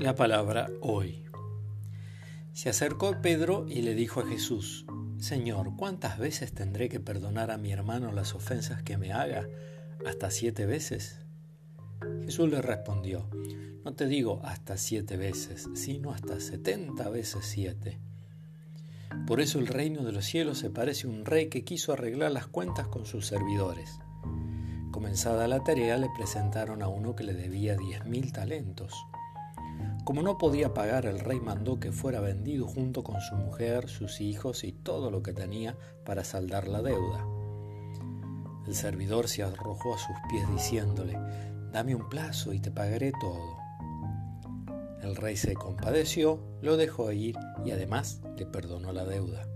La palabra hoy. Se acercó Pedro y le dijo a Jesús, Señor, ¿cuántas veces tendré que perdonar a mi hermano las ofensas que me haga? ¿Hasta siete veces? Jesús le respondió, no te digo hasta siete veces, sino hasta setenta veces siete. Por eso el reino de los cielos se parece a un rey que quiso arreglar las cuentas con sus servidores. Comenzada la tarea, le presentaron a uno que le debía diez mil talentos. Como no podía pagar, el rey mandó que fuera vendido junto con su mujer, sus hijos y todo lo que tenía para saldar la deuda. El servidor se arrojó a sus pies diciéndole, dame un plazo y te pagaré todo. El rey se compadeció, lo dejó ir y además le perdonó la deuda.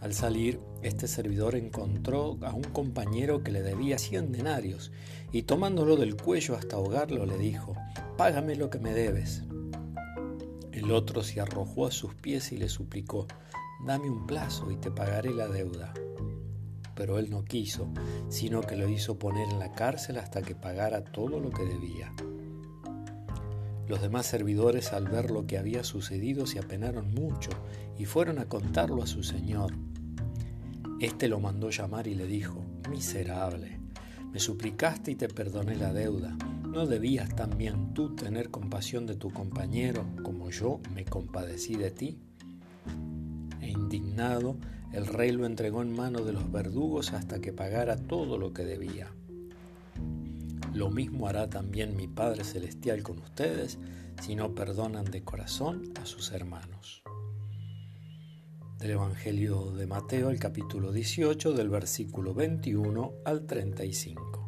Al salir, este servidor encontró a un compañero que le debía cien denarios y tomándolo del cuello hasta ahogarlo le dijo, Págame lo que me debes. El otro se arrojó a sus pies y le suplicó, Dame un plazo y te pagaré la deuda. Pero él no quiso, sino que lo hizo poner en la cárcel hasta que pagara todo lo que debía. Los demás servidores al ver lo que había sucedido se apenaron mucho y fueron a contarlo a su señor. Este lo mandó llamar y le dijo, Miserable, me suplicaste y te perdoné la deuda. ¿No debías también tú tener compasión de tu compañero como yo me compadecí de ti? E indignado, el rey lo entregó en manos de los verdugos hasta que pagara todo lo que debía. Lo mismo hará también mi Padre Celestial con ustedes si no perdonan de corazón a sus hermanos del Evangelio de Mateo, el capítulo 18, del versículo 21 al 35.